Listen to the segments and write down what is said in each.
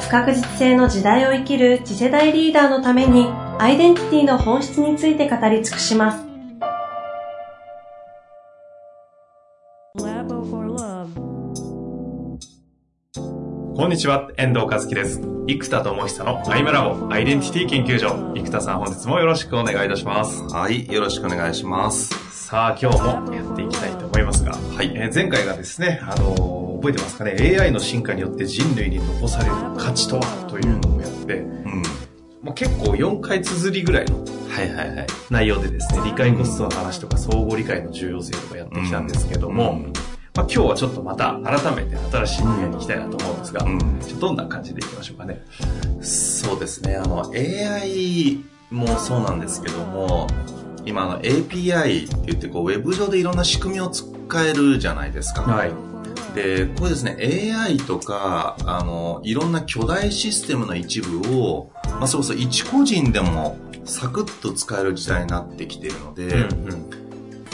不確実性の時代を生きる次世代リーダーのためにアイデンティティの本質について語り尽くします。こんにちは、遠藤和樹です。生田智久のアイムラボアイデンティティ研究所。生田さん本日もよろしくお願いいたします。はい、よろしくお願いします。さあ、今日もやっていきたいと思いますが、はい、えー、前回がですね、あのー、覚えてますかね、AI の進化によって人類に残される価値とはというのをやって、うん。まあ、結構4回綴りぐらいのはいはいはい。内容でですね、理解コストの話とか相互理解の重要性とかやってきたんですけども、うん。まあ、今日はちょっとまた改めて新しい分野に行きたいなと思うんですが、うん、どんな感じでいきましょうかね？そうですね、あの AI もそうなんですけども、今の API って言ってこうウェブ上でいろんな仕組みを使えるじゃないですか。はい。で、これですね、AI とか、あの、いろんな巨大システムの一部を、まあ、それこそ一個人でもサクッと使える時代になってきているので、うんうん、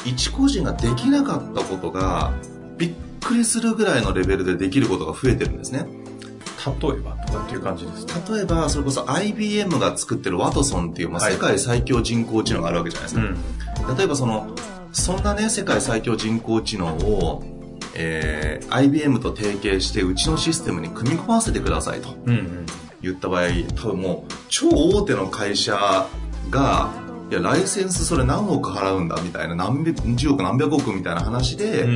一個人ができなかったことが、びっくりするぐらいのレベルでできることが増えてるんですね。例えばとかっていう感じです例えば、それこそ IBM が作ってるワトソンっていう、まあ、世界最強人工知能があるわけじゃないですか。例えばその、そんなね、世界最強人工知能を、えー、IBM と提携してうちのシステムに組み込ませてくださいと言った場合、多分もう超大手の会社がいやライセンスそれ何億払うんだみたいな何十億何百億みたいな話で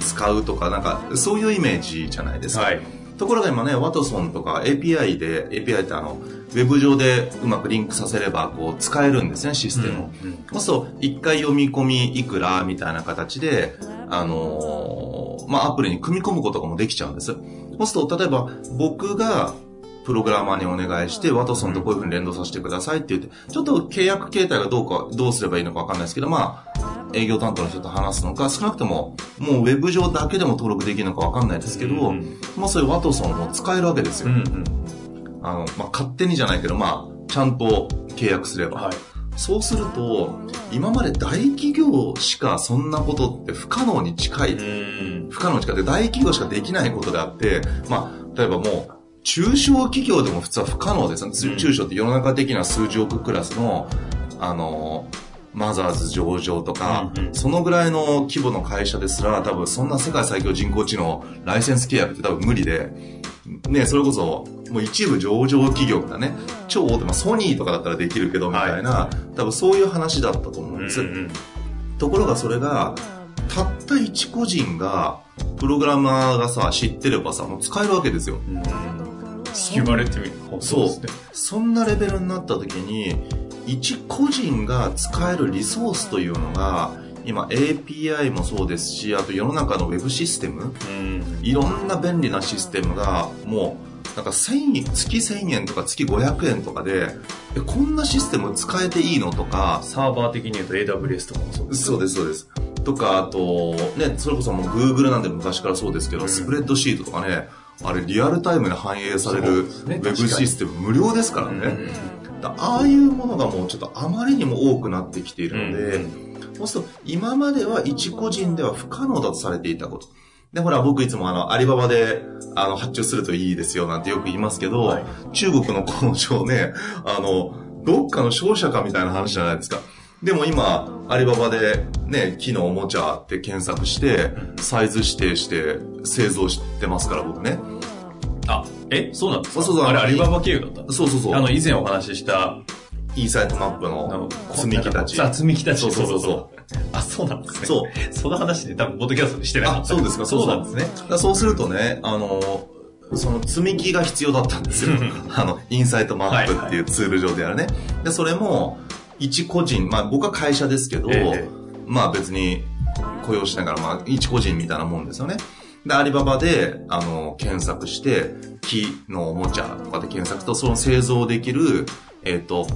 使うとか、なんかそういうイメージじゃないですか、はい、ところが今ねワトソンとか API で API ってあのウェブ上でうまくリンクさせればこう使えるんですねシステムを、うんうん、そうすると一回読み込みいくらみたいな形であのー、まあアプリに組み込むこともできちゃうんです。そうすると例えば僕がプログラマーにお願いして、ワトソンとこういうふうに連動させてくださいって言って、ちょっと契約形態がどうか、どうすればいいのかわかんないですけど、まあ、営業担当の人と話すのか、少なくとも、もうウェブ上だけでも登録できるのかわかんないですけど、うん、まあそういうワトソンも使えるわけですよ。うんうん、あの、まあ勝手にじゃないけど、まあ、ちゃんと契約すれば。はいそうすると、今まで大企業しかそんなことって不可能に近い。不可能に近い。大企業しかできないことであって、まあ、例えばもう、中小企業でも普通は不可能です、ね、中小って世の中的な数十億クラスの、あの、マザーズ上場とか、うんうん、そのぐらいの規模の会社ですら、多分そんな世界最強人工知能ライセンス契約って多分無理で、ね、それこそ、もう一部上場企業がね、超大手、まあソニーとかだったらできるけど、みたいな、はい、多分そういう話だったと思うんです。うんうん、ところがそれが、たった一個人が、プログラマーがさ、知ってればさ、もう使えるわけですよ。うん言われてみるそう。そんなレベルになった時に一個人が使えるリソースというのが今 API もそうですしあと世の中のウェブシステム、うん、いろんな便利なシステムがもうなんか1000円月1000円とか月500円とかでこんなシステム使えていいのとかサーバー的に言うと AWS とかもそうですそうですそうです。とかあとねそれこそもう Google なんで昔からそうですけど、うん、スプレッドシートとかねあれリアルタイムで反映されるウェブシステム無料ですからね。ああいうものがもうちょっとあまりにも多くなってきているので、そうすると今までは一個人では不可能だとされていたこと。で、ほら、僕いつもあの、アリババで、あの、発注するといいですよなんてよく言いますけど、はい、中国の工場ね、あの、どっかの商社かみたいな話じゃないですか。でも今、アリババでね、木のおもちゃって検索して、サイズ指定して製造してますから、僕ね。あ、えそうなんですか？そうそうあれアリババ経由だった？そうそうそう。あの、以前お話しした、イーサイトマップの積み木たち。あ、積み木たち。そうそうそうそう。あ、そうなんですね。そう。その話で多分、ボトキャストしてないあ、そうですか、そうなんですね。そうするとね、あの、その積み木が必要だったんですよ。あの、インサイトマップっていうツール上でやるね。で、それも、一個人、まあ僕は会社ですけど、えまあ別に雇用しながら、まあ一個人みたいなもんですよね。で、アリババで、あの、検索して、木のおもちゃとかで検索と、その製造できる、えっ、と、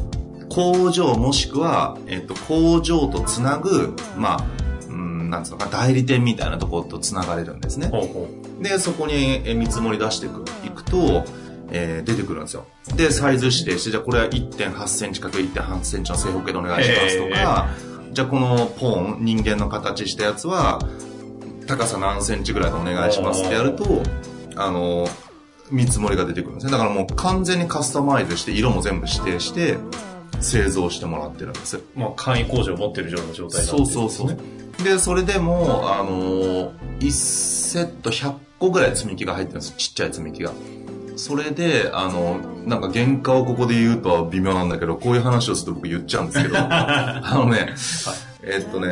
工場もしくは、えっ、と、工場とつなぐ、まあ、うん、なんつうのかな、代理店みたいなところとつながれるんですね。ほうほう。で、そこにえ見積もり出していくいくと、えー出てくるんですよ。で、サイズ指定して、じゃあこれは1.8センチかけ1.8センチの正方形でお願いしますとか、じゃあこのポーン、人間の形したやつは、高さ何センチぐらいでお願いしますってやると、あの、見積もりが出てくるんですね。だからもう完全にカスタマイズして、色も全部指定して、製造してもらってるんです。まあ、簡易工場を持ってるような状態なんそうそうそう。で、それでも、あのー、1セット100個ぐらい積み木が入ってるんです。ちっちゃい積み木が。それで、あの、なんか原価をここで言うとは微妙なんだけど、こういう話をすると僕言っちゃうんですけど、あのね、えっとね、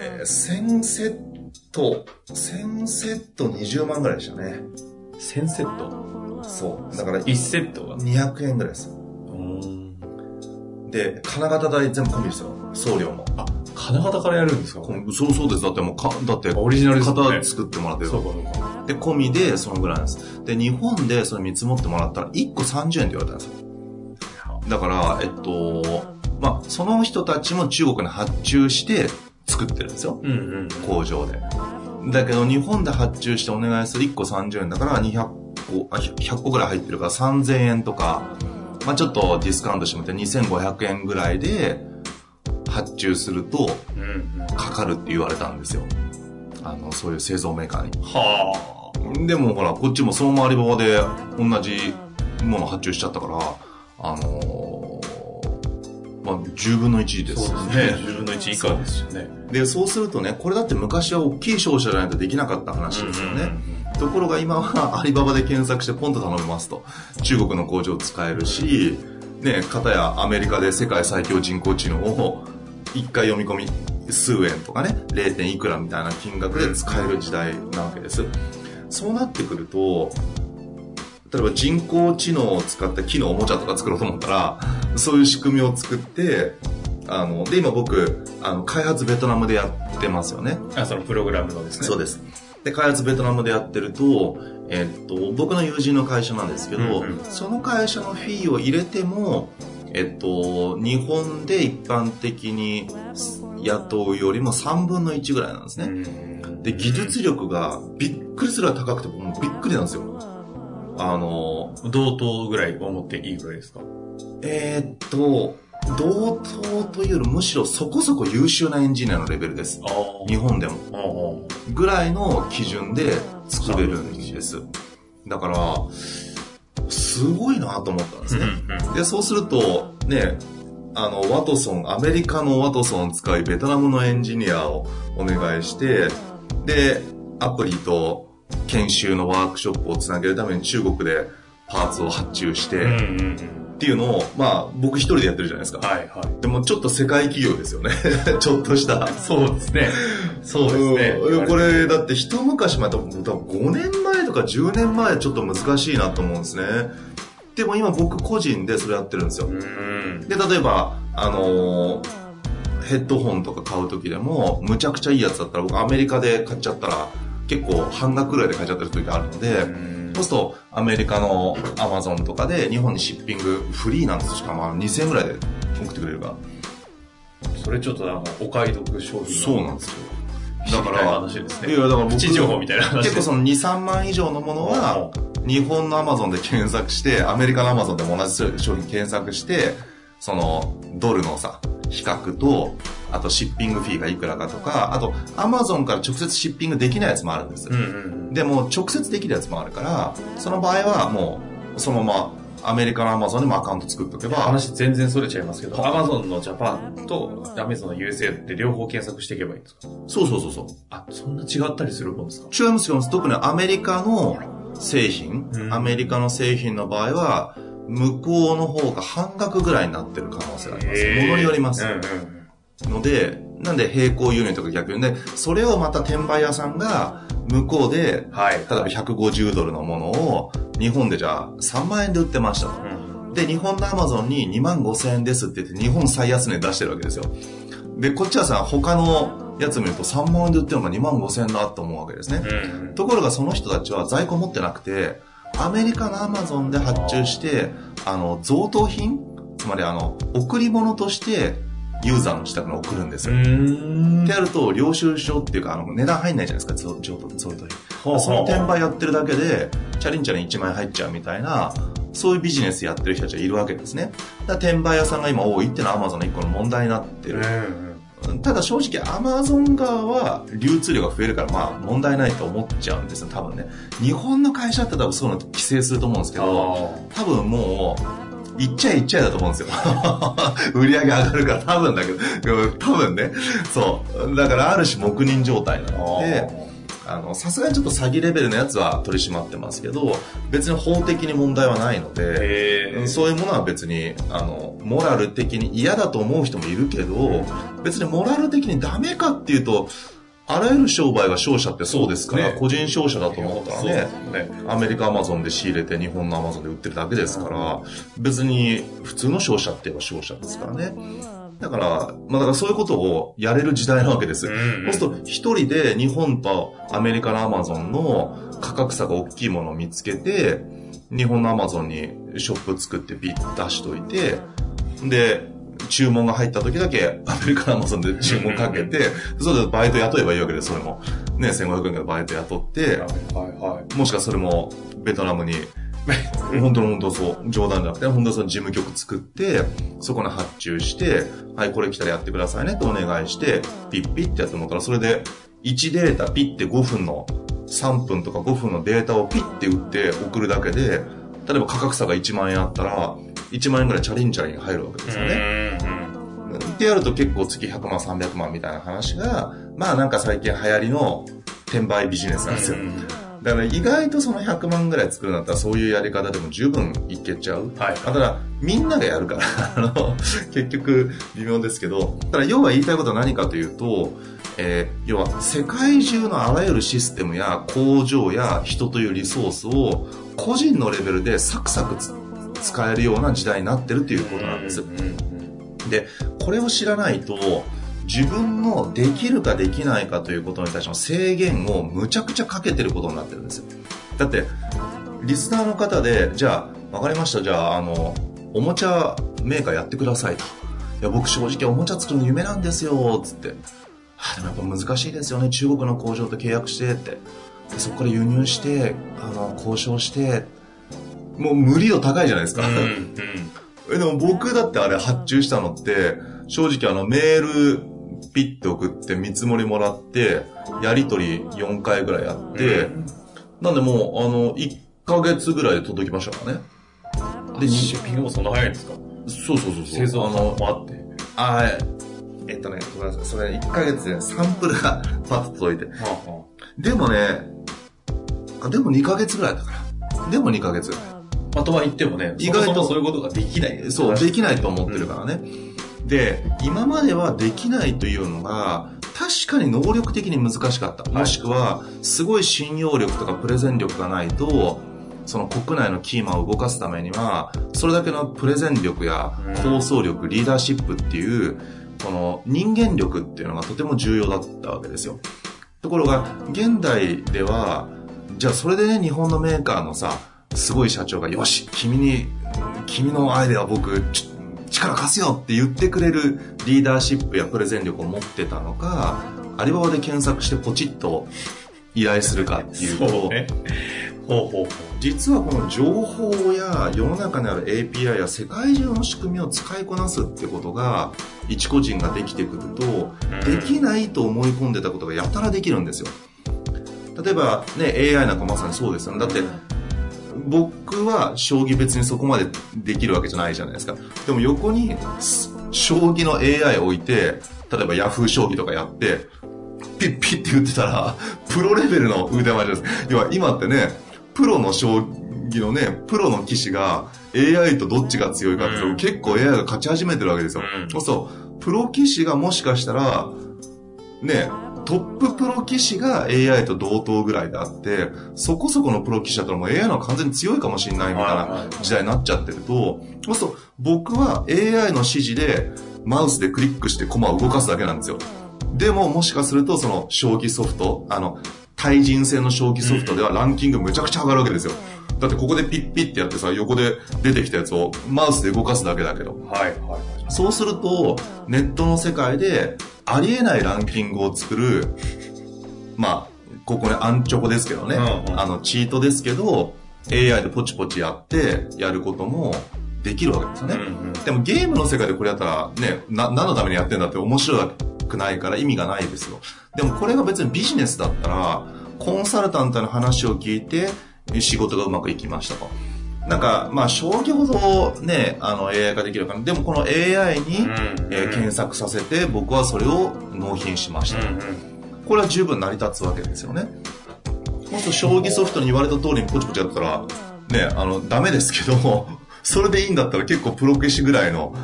えー1000セット、1000セット20万ぐらいでしたね。1000セット？そう。だから1セットが？200円ぐらいです。で、金型代全部込みですよ。送料も。あ、金型からやるんですか？そうそうです。だってもうか、だって、オリジナル型作ってもらってるそうかそうか。で、込みで、そのぐらいなんです。で、日本でそれ見積もってもらったら、1個30円って言われたんですよ。だから、えっと、まあ、その人たちも中国に発注して作ってるんですよ。うんうん。工場で。だけど、日本で発注してお願いする1個30円だから、200個、あ、100個ぐらい入ってるから3000円とか、まあ、ちょっとディスカウントしてもらって2500円ぐらいで発注すると。かかるって言われたんですよ。あの、そういう製造メーカーに。はでもほら、こっちもそのままアリババで同じもの発注しちゃったから、あのーまあ、10分の1あ。ですね。10分の1以下ですよね。で、そうするとね、これだって昔は大きい商社じゃないとできなかった話ですよね。ところが今はアリババで検索してポンと頼めますと。中国の工場使えるし、ね、片やアメリカで世界最強人工知能を一回読み込み数円とかね、0. 点いくらみたいな金額で使える時代なわけです。そうなってくると、例えば人工知能を使った木のおもちゃとか作ろうと思ったら、そういう仕組みを作って、あの、で、今僕、あの、開発ベトナムでやってますよね。あ、そのプログラムのですね。そうです。で、開発ベトナムでやってると、えっと、僕の友人の会社なんですけど、うんうんその会社のフィーを入れても、えっと、日本で一般的に雇うよりも3分の1ぐらいなんですうね。ん。で、技術力がびっくりするぐらい高くて、もうびっくりなんですよ。あの、同等ぐらい思っていいぐらいですか？えーっと、同等というよりむしろそこそこ優秀なエンジニアのレベルです。日本でも。ぐらいの基準で作れるんです。だから、すごいなと思ったんですね。うんで、そうすると、ね、あの、ワトソン、アメリカのワトソンを使い、ベトナムのエンジニアをお願いして、で、アプリと研修のワークショップをつなげるために中国でパーツを発注して、うんうんっうん。ていうのを、まあ、僕一人でやってるじゃないですか。はいはい。でもちょっと世界企業ですよね。ちょっとした。そうですね。そうですね。うんこれ、だって一昔前、多分多分5年前とか10年前ちょっと難しいなと思うんですね。でも今僕個人でそれやってるんですよ。うん。で、例えば、あのーヘッドホンとか買う時でも、むちゃくちゃいいやつだったら、僕アメリカで買っちゃったら、結構半額ぐらいで買っちゃってる時があるので、うんそうすると、アメリカのアマゾンとかで日本にシッピングフリーなんですよしかもあの2000円ぐらいで送ってくれるから。それちょっとなんかお買い得商品そうなんですよ。だからら、話ですね。いや、だから僕情報みたいな話結構その2、3万以上のものは、日本のアマゾンで検索して、アメリカのアマゾンでも同じ商品検索して、その、ドルのさ、比較と、あとシッピングフィーがいくらかとか、あと、アマゾンから直接シッピングできないやつもあるんです。うんうんでも、直接できるやつもあるから、その場合はもう、そのまま、アメリカのアマゾンでもアカウント作っとけば、話全然それちゃいますけど、Amazon のジャパンと Amazon の USA って両方検索していけばいいんですか？そうそうそうそう。あ、そんな違ったりするもんですか？違います。特にアメリカの製品、うんアメリカの製品の場合は、向こうの方が半額ぐらいになってる可能性があります。ものによります。うんうんので、なんで並行輸入とか逆にね、それをまた転売屋さんが向こうで、はい。例えば150ドルのものを日本でじゃあ3万円で売ってましたと。うんで、日本のアマゾンに2万5千円ですって言って日本最安値出してるわけですよ。で、こっちはさ、他のやつ見ると3万円で売ってるのが2万5千円だと思うわけですね。うん。ところがその人たちは在庫持ってなくて、アメリカのアマゾンで発注して、あの、贈答品つまりあの、贈り物としてユーザーの自宅に送るんですよ。んってやると、領収書っていうか、あの、値段入んないじゃないですか、贈贈答贈答品。ほうほうその転売やってるだけで、チャリンチャリン1万円入っちゃうみたいな、そういうビジネスやってる人たちがいるわけですね。だ転売屋さんが今多いっていうのは Amazon の一個の問題になってる。ただ正直 Amazon 側は流通量が増えるからまあ問題ないと思っちゃうんですよ、多分ね。日本の会社って多分そういうの規制すると思うんですけど、多分もう、いっちゃいっちゃいだと思うんですよ。売り上げ上がるから多分だけど、多分ね、そう。だからある種黙認状態なので、あの、さすがにちょっと詐欺レベルのやつは取り締まってますけど、別に法的に問題はないので、そういうものは別に、あの、モラル的に嫌だと思う人もいるけど、別にモラル的にダメかっていうと、あらゆる商売が商社ってそうですから、ね個人商社だと思ったらねす、ね。アメリカアマゾンで仕入れて日本のアマゾンで売ってるだけですから、別に普通の商社って言えば商社ですからね。だから、まあだからそういうことをやれる時代なわけです。うんそうすると、一人で日本とアメリカのアマゾンの価格差が大きいものを見つけて、日本のアマゾンにショップ作ってビッ出しといて、で、注文が入った時だけアメリカのアマゾンで注文かけて、それでバイト雇えばいいわけです、それも。ね、1500円からバイト雇って、はいはい。もしくはそれもベトナムに、本当の本当そう、冗談じゃなくて、本当にその事務局作って、そこに発注して、はい、これ来たらやってくださいねってお願いして、ピッピッってやってもらったら、それで1データピッて5分の、3分とか5分のデータをピッて打って送るだけで、例えば価格差が1万円あったら、1万円ぐらいチャリンチャリン入るわけですよね。ってやると結構月100万300万みたいな話が、まあなんか最近流行りの転売ビジネスなんですよ。だから意外とその100万ぐらい作るんだったらそういうやり方でも十分いけちゃう。はいただみんながやるから、あの、結局微妙ですけど、ただ要は言いたいことは何かというと、えー要は世界中のあらゆるシステムや工場や人というリソースを個人のレベルでサクサクつ使えるような時代になってるということなんです。で、これを知らないと、自分のできるかできないかということに対しての制限をむちゃくちゃかけてることになってるんですよ。だって、リスナーの方で、じゃあ、わかりました、じゃあ、あの、おもちゃメーカーやってくださいと。いや、僕正直おもちゃ作るの夢なんですよ、つって。あ、でもやっぱ難しいですよね、中国の工場と契約して、って。でそこから輸入して、あの、交渉して、もう無理度高いじゃないですか。え、でも僕だってあれ発注したのって、正直あのメールピッて送って見積もりもらって、やりとり4回ぐらいやって、なんでもうあの、1ヶ月ぐらいで届きましたからね。で、シッピングもそんな早いんですか？そうそうそうそう。製造あの、もあって。あえっとね、ごめんなさい。それ1ヶ月でサンプルがパッと届いて。でもね、あでも2ヶ月ぐらいだから。でも2ヶ月ぐらい。まあ、とは言ってもね、意外とそもそういうことができない。そう、できないと思ってるからね。で、今まではできないというのが、確かに能力的に難しかった。もしくは、すごい信用力とかプレゼン力がないと、その国内のキーマンを動かすためには、それだけのプレゼン力や構想力、リーダーシップっていう、この人間力っていうのがとても重要だったわけですよ。ところが、現代では、じゃあそれでね、日本のメーカーのさ、すごい社長が、よし、君に、君のアイデア僕、ち力貸すよって言ってくれるリーダーシップやプレゼン力を持ってたのか、アリババで検索してポチッと依頼するかっていうと、ね。ほうほうほ実はこの情報や世の中にある API や世界中の仕組みを使いこなすってことが一個人ができてくると、できないと思い込んでたことがやたらできるんですよ。例えばね、AI なんかまさにそうですよね。だって、僕は将棋別にそこまでできるわけじゃないじゃないですか。でも横にす将棋の AI を置いて、例えば Yahoo 将棋とかやって、ピッピッって言ってたら、プロレベルの腕前です。要は今ってね、プロの将棋のね、プロの棋士が AI とどっちが強いかっていうん結構 AI が勝ち始めてるわけですよ。うんそうそう、プロ棋士がもしかしたら、ね、トッププロ棋士が AI と同等ぐらいであって、そこそこのプロ棋士だったらもう AI の方が完全に強いかもしれないみたいな時代になっちゃってると、そうすると僕は AI の指示でマウスでクリックしてコマを動かすだけなんですよ。でも、もしかすると、その、将棋ソフト、あの、対人戦の将棋ソフトではランキングむちゃくちゃ上がるわけですよ。だってここでピッピッってやってさ、横で出てきたやつをマウスで動かすだけだけど。はい、はい。そうすると、ネットの世界でありえないランキングを作る、まあ、ここね、アンチョコですけどね、うんうん、あの、チートですけど、AI でポチポチやって、やることもできるわけですよね。うんうん、でもゲームの世界でこれやったら、ね、な、何のためにやってんだって面白くないから意味がないですよ。でもこれが別にビジネスだったら、コンサルタントの話を聞いて、仕事がうまくいきましたと。なんか、まあ、将棋ほどね、あの、AI 化できるかな。でも、この AI に、えー、検索させて、僕はそれを納品しました。これは十分成り立つわけですよね。もっと将棋ソフトに言われた通りにポチポチやったら、ね、あの、ダメですけど、それでいいんだったら結構プロ棋士ぐらいの、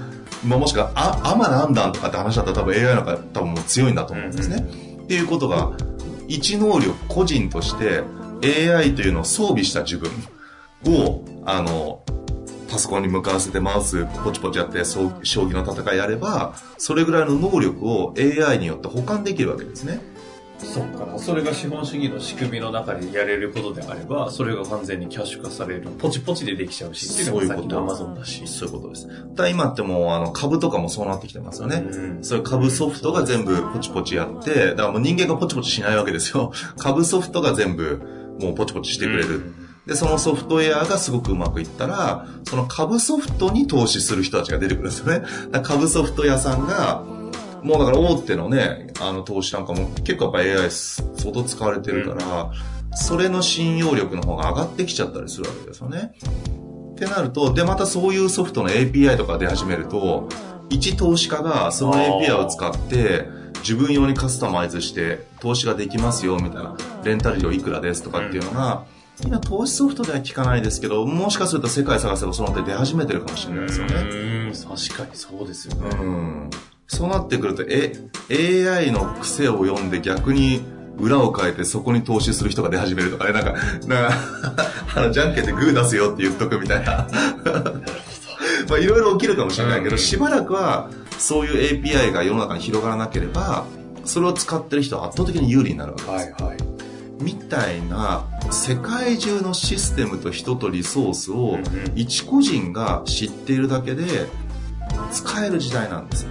まあ、もしくは、あ、アマなんだとかって話だったら多分 AI なんか多分もう強いんだと思うんですね。っていうことが、一能力個人として AI というのを装備した自分を、あの、パソコンに向かわせてマウスポチポチやって将棋の戦いやれば、それぐらいの能力を AI によって保管できるわけですね。そっかそれが資本主義の仕組みの中でやれることであれば、それが完全にキャッシュ化される。ポチポチでできちゃうし、っていうのがさっきのアマゾンだし。そういうことです。ただ今ってもう、あの、株とかもそうなってきてますよね。うん、そういう株ソフトが全部ポチポチやって、だからもう人間がポチポチしないわけですよ。株ソフトが全部もうポチポチしてくれる。うんで、そのソフトウェアがすごくうまくいったら、その株ソフトに投資する人たちが出てくるんですよね。株ソフト屋さんが、もうだから大手のね、あの投資なんかも結構やっぱ AI 相当使われてるから、それの信用力の方が上がってきちゃったりするわけですよね。ってなると、で、またそういうソフトの API とか出始めると、一投資家がその API を使って、自分用にカスタマイズして投資ができますよ、みたいな、レンタル料いくらですとかっていうのが、今投資ソフトでは聞かないですけど、もしかすると世界探せばその手出始めてるかもしれないですよね。確かにそうですよね。うんそうなってくると、え、AI の癖を読んで逆に裏を変えてそこに投資する人が出始めるとかね、なんか、なんか あの、じゃんけんでグー出すよって言っとくみたいな。まあ、いろいろ起きるかもしれないけど、しばらくは、そういう API が世の中に広がらなければ、それを使ってる人は圧倒的に有利になるわけです。はいはい。みたいな、世界中のシステムと人とリソースを、一個人が知っているだけで、使える時代なんですよ。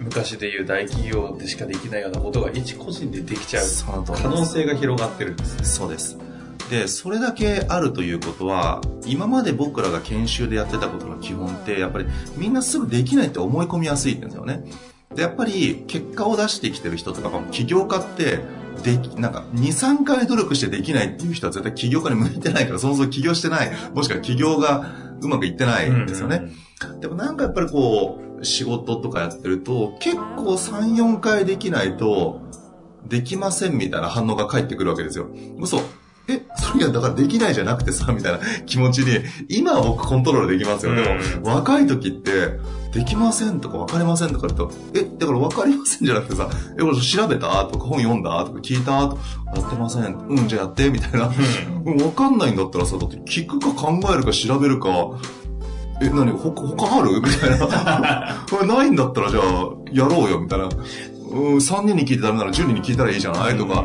昔でいう大企業でしかできないようなことが一個人でできちゃう可能性が広がってるんですね。そうです。で、それだけあるということは、今まで僕らが研修でやってたことの基本って、やっぱりみんなすぐできないって思い込みやすいんですよね。で、やっぱり結果を出してきてる人とか、起業家って、でき、なんか、2、3回努力してできないっていう人は絶対起業家に向いてないから、そもそも起業してない、もしくは起業がうまくいってないんですよね。でもなんかやっぱりこう、仕事とかやってると、結構3、4回できないと、できませんみたいな反応が返ってくるわけですよ。嘘。え、それがだからできないじゃなくてさ、みたいな気持ちに、今は僕コントロールできますよ。でも、若い時って、できませんとか分かりませんとか言うと、え、だから分かりませんじゃなくてさ、え、これ調べた？とか本読んだ？とか聞いた？とか、やってません。うん、じゃあやってみたいな。うん、分かんないんだったらさ、だって聞くか考えるか調べるか、え、何？ほ、他ある？みたいな。これないんだったらじゃあ、やろうよ、みたいな。うん、3人に聞いてダメなら10人に聞いたらいいじゃない？とか、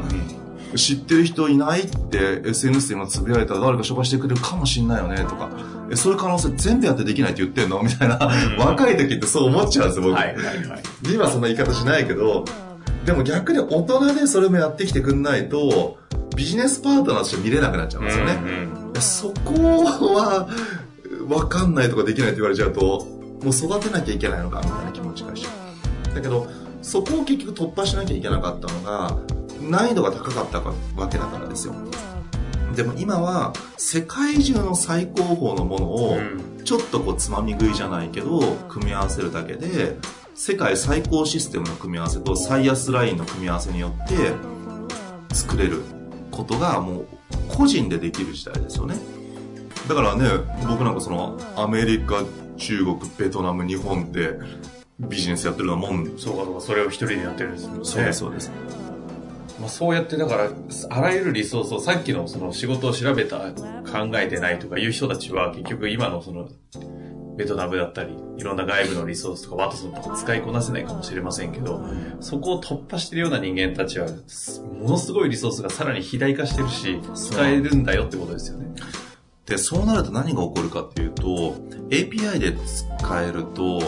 知ってる人いないって SNS で今つぶやいたら誰か紹介してくれるかもしんないよね、とか。え、そういう可能性全部やってできないって言ってんの？みたいな。若い時ってそう思っちゃうんですよ、僕。はいはいはい。今そんな言い方しないけど、でも逆に大人でそれもやってきてくんないと、ビジネスパートナーとして見れなくなっちゃうんですよね。うんうん、そこは、わかんないとかできないって言われちゃうと、もう育てなきゃいけないのかみたいな気持ちがしちゃう。だけど、そこを結局突破しなきゃいけなかったのが、難易度が高かったわけだからですよ。でも今は世界中の最高峰のものをちょっとこうつまみ食いじゃないけど組み合わせるだけで世界最高システムの組み合わせと最安ラインの組み合わせによって作れることがもう個人でできる時代ですよね。だからね、僕なんかその、アメリカ、中国、ベトナム、日本でビジネスやってるようなもん。そうか、そうか、それを一人でやってるんですもんね。そうです、そうです。まあ、そうやってだから、あらゆるリソースをさっきのその仕事を調べた、考えてないとかいう人たちは結局今のその、ベトナムだったり、いろんな外部のリソースとかワトソンとか使いこなせないかもしれませんけど、そこを突破してるような人間たちは、ものすごいリソースがさらに肥大化してるし、使えるんだよってことですよね。で、そうなると何が起こるかっていうと、API で使えると、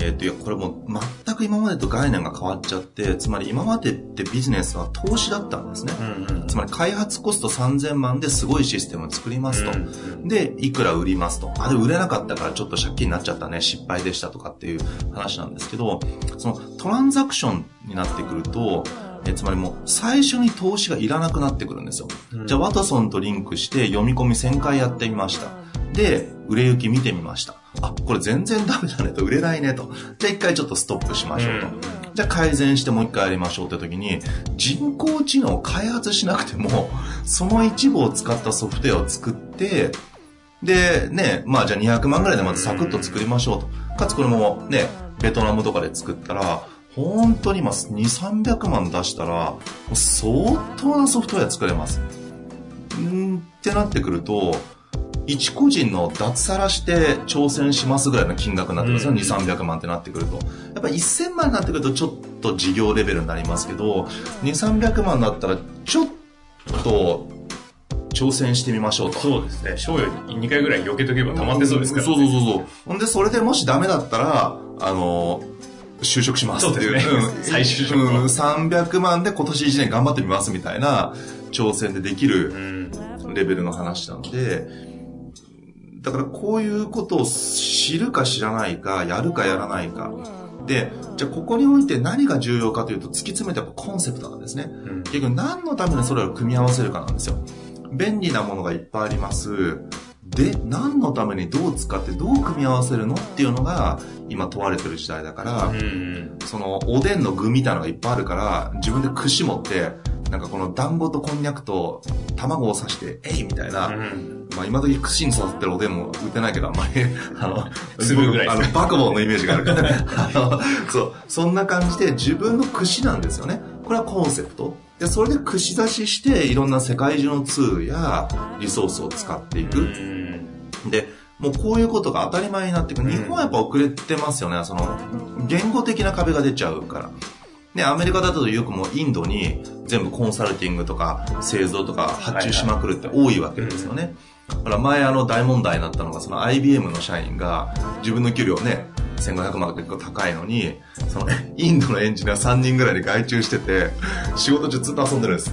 えっ、ー、と、いや、これも全く今までと概念が変わっちゃって、つまり今までってビジネスは投資だったんですね。うんうん、つまり開発コスト3000万ですごいシステムを作りますと。うんうん、で、いくら売りますと。あれ売れなかったからちょっと借金になっちゃったね、失敗でしたとかっていう話なんですけど、そのトランザクションになってくると、えつまりもう最初に投資がいらなくなってくるんですよ。うん、じゃあワトソンとリンクして読み込み1000回やってみました。で、売れ行き見てみました。あ、これ全然ダメだねと、売れないねと。じゃあ一回ちょっとストップしましょうと。うん、じゃあ改善してもう一回やりましょうって時に、人工知能を開発しなくても、その一部を使ったソフトウェアを作って、で、ね、まあじゃあ200万ぐらいでまずサクッと作りましょうと。かつこれもね、ベトナムとかで作ったら、本当に今2、300万出したら、相当なソフトウェア作れます。んってなってくると、一個人の脱サラして挑戦しますぐらいの金額になってくるんですよ、うん、2、300万ってなってくると。やっぱり1000万になってくるとちょっと事業レベルになりますけど、2、300万になったらちょっと挑戦してみましょうと。そうですね。賞与2回ぐらい避けとけば溜まってそうですから、ね、そうそうそうそう。ほんで、それでもしダメだったら、あの、就職しますっていう。そうですね。再就職、うん。300万で今年1年頑張ってみますみたいな挑戦でできるレベルの話なので、だからこういうことを知るか知らないか、やるかやらないか。で、じゃあここにおいて何が重要かというと突き詰めてコンセプトなんですね。うん、結局何のためにそれを組み合わせるかなんですよ。便利なものがいっぱいあります。で、何のためにどう使ってどう組み合わせるのっていうのが今問われてる時代だから、うん、そのおでんの具みたいなのがいっぱいあるから、自分で串持って、なんかこの団子とこんにゃくと卵を刺して、えいみたいな、うん、まあ今時串に刺さってるおでんも売ってないけど、あんまり、あの、粒ぐらいあの、バクボーのイメージがあるからね。あの、そう、そんな感じで自分の串なんですよね。これはコンセプト。で、それで串刺しして、いろんな世界中のツールやリソースを使っていく。で、もうこういうことが当たり前になってくる。日本はやっぱ遅れてますよね。その、言語的な壁が出ちゃうから。で、アメリカだとよくもうインドに全部コンサルティングとか製造とか発注しまくるって多いわけですよね。ほら、前あの大問題になったのが、その IBM の社員が自分の給料ね、1500万結構高いのに、そのインドのエンジニア3人ぐらいで外注してて、仕事中ずっと遊んでるんです。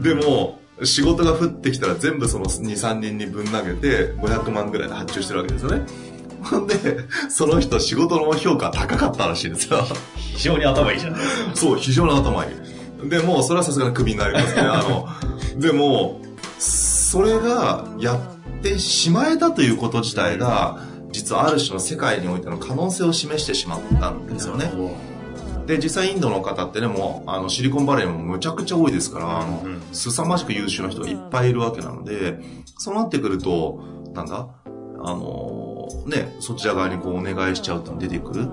でも、仕事が降ってきたら全部その2、3人にぶん投げて500万ぐらいで発注してるわけですよね。ほんで、その人仕事の評価高かったらしいんですよ。非常に頭いいじゃないですか。そう、非常に頭いい。でも、それはさすがにクビになりますね。あの、でも、それがやってしまえたということ自体が、実はある種の世界においての可能性を示してしまったんですよね。で、実際インドの方ってね、もう、あの、シリコンバレーもむちゃくちゃ多いですから、あの、凄まじく優秀な人がいっぱいいるわけなので、そうなってくると、なんだ？あのね、そちら側にこうお願いしちゃうと出てくる。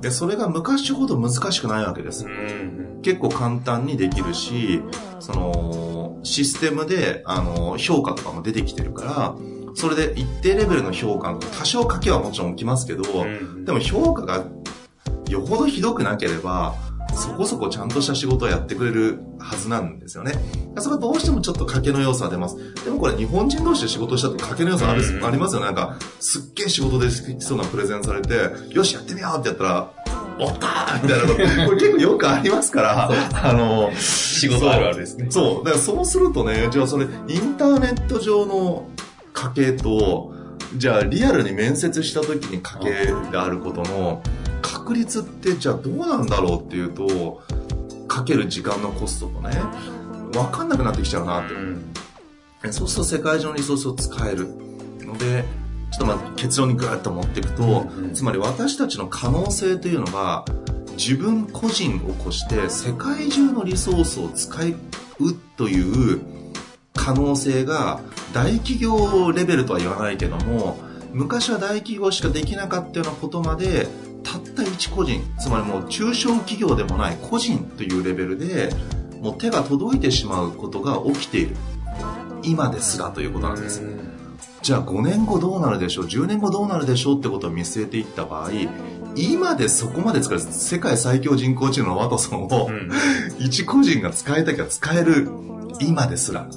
で、それが昔ほど難しくないわけです。結構簡単にできるし、その、システムで、あの、評価とかも出てきてるから、それで一定レベルの評価、多少書けはもちろん起きますけど、でも評価がよほどひどくなければ、そこそこちゃんとした仕事をやってくれるはずなんですよね。それはどうしてもちょっと賭けの要素は出ます。でもこれ日本人同士で仕事したと賭けの要素ある、ありますよね。なんか、すっげえ仕事できそうなプレゼンされて、よし、やってみようってやったら、おったーみたいなこと、これ結構よくありますから、あの、仕事あるあるですね。そう。だからそうするとね、じゃあそれ、インターネット上の賭けと、じゃあリアルに面接した時に賭けであることの、確率ってじゃあどうなんだろうっていうと、かける時間のコストとね、わかんなくなってきちゃうなって。うん、そうすると世界中のリソースを使えるので、ちょっとまあ結論にグーッと持っていくと、うんうん、つまり私たちの可能性というのが、自分個人を越して世界中のリソースを使うという可能性が大企業レベルとは言わないけども昔は大企業しかできなかったようなことまでたった一個人つまりもう中小企業でもない個人というレベルでもう手が届いてしまうことが起きている。今ですらということなんです。じゃあ5年後どうなるでしょう？10年後どうなるでしょうってことを見据えていった場合今でそこまで使える世界最強人工知能のワトソンを、うん、一個人が使いたきゃ使える。今ですら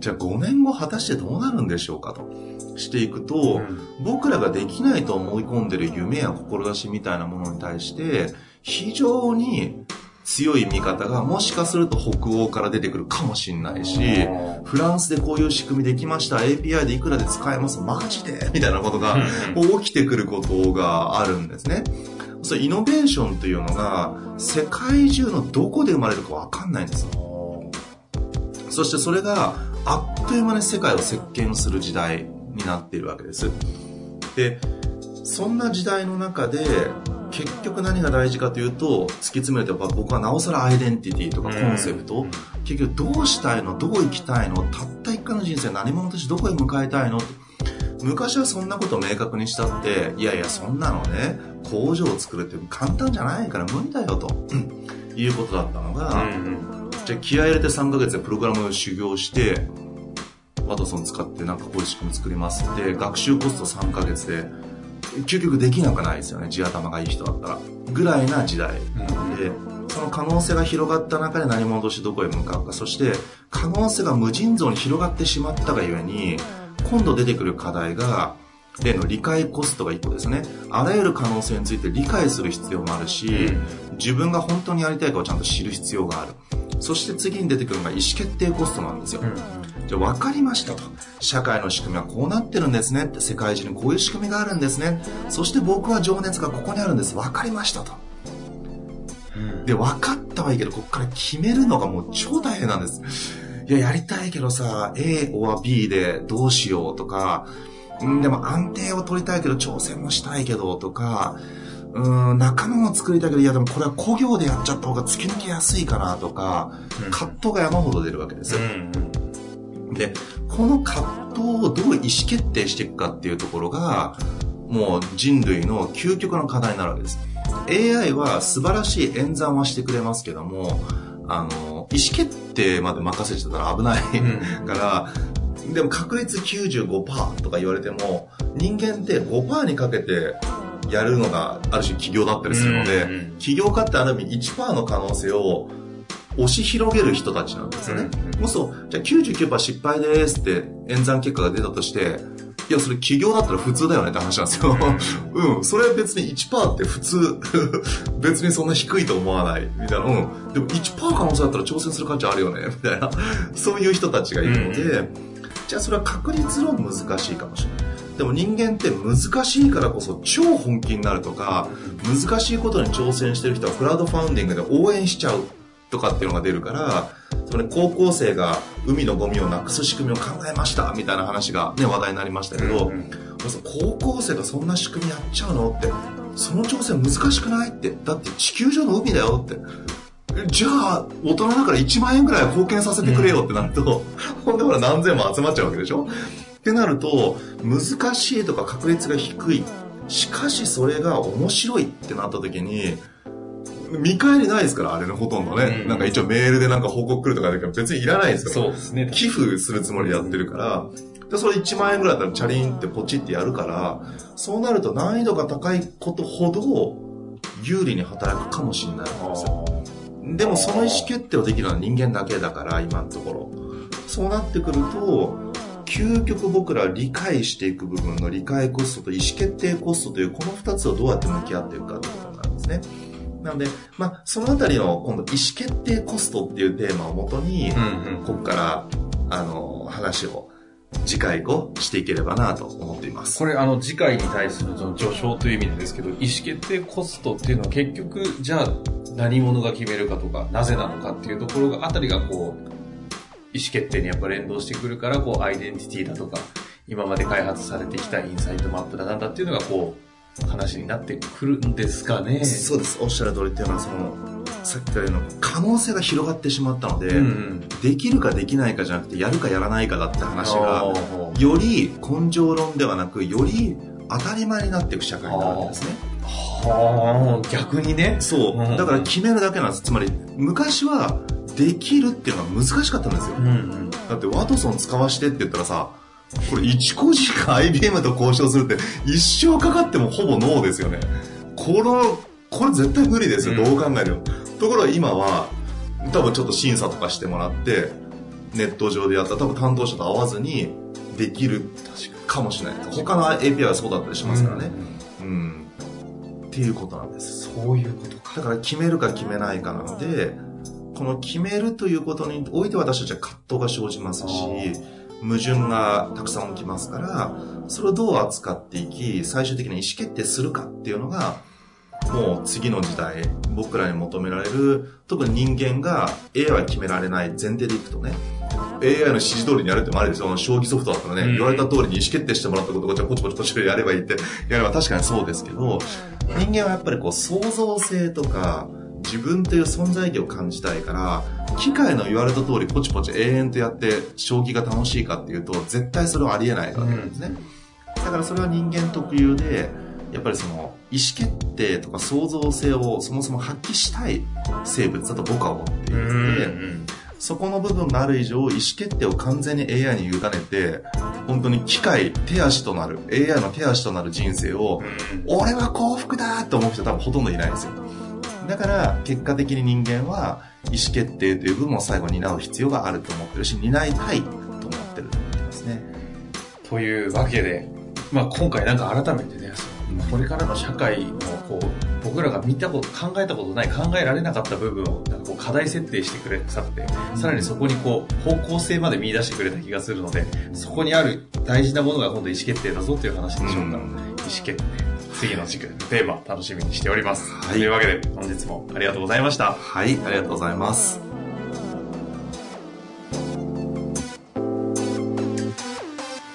じゃあ5年後果たしてどうなるんでしょうかと。していくと、うん、僕らができないと思い込んでる夢や志みたいなものに対して非常に強い味方がもしかすると北欧から出てくるかもしれないし、フランスでこういう仕組みできました、API でいくらで使えます、マジで？みたいなことが起きてくることがあるんですね。そイノベーションというのが世界中のどこで生まれるかわかんないんですよ。そしてそれがあっという間に世界を席巻する時代になっているわけです。で、そんな時代の中で結局何が大事かというと突き詰めると僕はなおさらアイデンティティとかコンセプト、うん、結局どうしたいの？どう生きたいの？たった一回の人生何者としてどこへ向かいたいの？昔はそんなことを明確にしたっていやいやそんなのね工場を作るって簡単じゃないから無理だよと。いうことだったのが、うん、じゃあ気合入れて3ヶ月でプログラムを修行してワトソン使ってなんかこういう仕組み作りますって学習コスト3ヶ月で究極できなくないですよね。地頭がいい人だったら。ぐらいな時代。で、その可能性が広がった中で何者としてどこへ向かうか。そして可能性が無尽蔵に広がってしまったがゆえに今度出てくる課題が例の理解コストが1個ですねあらゆる可能性について理解する必要もあるし自分が本当にやりたいかをちゃんと知る必要があるそして次に出てくるのが意思決定コストなんですよ、じゃあ分かりましたと。社会の仕組みはこうなってるんですねって、世界中にこういう仕組みがあるんですね。そして僕は情熱がここにあるんです。分かりましたと。で、分かったはいいけど、ここから決めるのがもう超大変なんです。いや、やりたいけどさ、A or B でどうしようとか、んでも安定を取りたいけど挑戦もしたいけどとか、うん、仲間も作りたいけど、いやでもこれは工業でやっちゃった方が突き抜けやすいかなとか、葛藤が山ほど出るわけですよ。うんで、この葛藤をどう意思決定していくかっていうところが、もう人類の究極の課題になるわけです。AI は素晴らしい演算はしてくれますけども、あの、意思決定まで任せちゃったら危ない から、でも確率95%とか言われても、人間って5%にかけてやるのがある種企業だったりするので、起業家ってある意味1%の可能性を押し広げる人たちなんですよね。もうそう、じゃあ99%失敗ですって演算結果が出たとして、いや、それ企業だったら普通だよねって話なんですよ。うん、それは別に1%って普通、別にそんな低いと思わない、みたいな。うん、でも1%可能性だったら挑戦する価値あるよね、みたいな。そういう人たちがいるので、うん、じゃあそれは確率論難しいかもしれない。でも人間って難しいからこそ超本気になるとか、難しいことに挑戦してる人はクラウドファウンディングで応援しちゃう。とかっていうのが出るからそれ高校生が海のゴミをなくす仕組みを考えましたみたいな話が、ね、話題になりましたけど、うんうん、高校生がそんな仕組みやっちゃうのってその挑戦難しくないってだって地球上の海だよってじゃあ大人だから1万円ぐらい貢献させてくれよってなると、うん、ほんでほら何千万集まっちゃうわけでしょ？ってなると難しいとか確率が低いしかしそれが面白いってなった時に見返りないですから、あれのほとんどね。うん、なんか一応メールでなんか報告来るとかだけど別にいらないですから。そうですね。寄付するつもりでやってるから、で、それ1万円ぐらいだったらチャリンってポチってやるから、そうなると難易度が高いことほど有利に働くかもしれないんですよ。でもその意思決定をできるのは人間だけだから、今のところ。そうなってくると、究極僕ら理解していく部分の理解コストと意思決定コストというこの2つをどうやって向き合っていくかということなんですね。なので、まあ、そのあたりの今度意思決定コストっていうテーマをもとに、ここから、あの、話を次回後していければなと思っています。これあの次回に対するその序章という意味なんですけど、意思決定コストっていうのは結局、じゃあ何者が決めるかとか、なぜなのかっていうところが、あたりがこう、意思決定にやっぱ連動してくるから、こう、アイデンティティだとか、今まで開発されてきたインサイトマップだなんだっていうのがこう、話になってくるんですかね。そうです。おっしゃる通りっていうのは、その、さっきから言うの可能性が広がってしまったので、うん、できるかできないかじゃなくて、やるかやらないかだって話が、より根性論ではなく、より当たり前になっていく社会になるんですね。はあ、逆にね。そう。だから決めるだけなんです。つまり、昔は、できるっていうのが難しかったんですよ。うんうん、だって、ワトソン使わしてって言ったらさ、これ1個時間 IBM と交渉するって一生かかってもほぼノーですよね。この、これ絶対無理ですよ、どう考えても。ところが今は、多分ちょっと審査とかしてもらって、ネット上でやったら多分担当者と会わずにできるかもしれない。他の API はそうだったりしますからね。うん、うん、っていうことなんです。そういうことか。だから決めるか決めないかなので、この決めるということにおいて私たちは葛藤が生じますし、矛盾がたくさん起きますから、それをどう扱っていき、最終的に意思決定するかっていうのが、もう次の時代、僕らに求められる、特に人間が AI は決められない前提でいくとね、AI の指示通りにやるってもあるですよ。将棋ソフトだったらね、うん、言われた通りに意思決定してもらったことをじゃあポチポチポチやればいいってやれば確かにそうですけど、人間はやっぱりこう創造性とか、自分という存在意義を感じたいから、機械の言われた通りポチポチ永遠とやって将棋が楽しいかっていうと、絶対それはありえないわけなんですね。うん、だからそれは人間特有で、やっぱりその意思決定とか創造性をそもそも発揮したい生物だと僕は思っていて、そこの部分がある以上意思決定を完全に AI に委ねて本当に機械手足となる AI の手足となる人生を、俺は幸福だと思う人多分ほとんどいないんですよ。だから結果的に人間は意思決定という部分を最後に担う必要があると思ってるし担いたいと思ってると思ってますね。というわけで、まあ、今回なんか改めてねこれからの社会のこう僕らが見たこと考えたことない考えられなかった部分をなんかこう課題設定してくれさってさらにそこにこう方向性まで見出してくれた気がするのでそこにある大事なものが今度意思決定だぞという話でしょうか、うん、意思決定。次の軸テーマ楽しみにしております、はい、というわけで本日もありがとうございました。はいありがとうございます